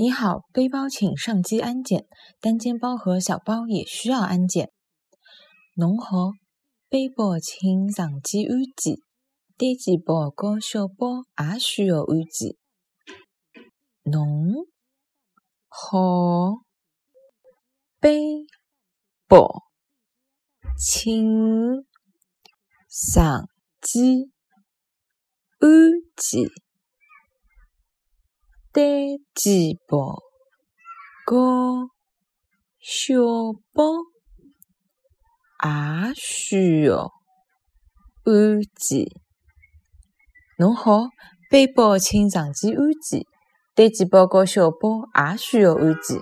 你好，背包请上机安检，单肩包和小包也需要安检。侬好，背包请上机安检，单肩包和小包也需要安检。侬好，背包请上机安检，单肩包高小包也需要安检。侬好，背包请上机安检，单肩包和小包也需要安检。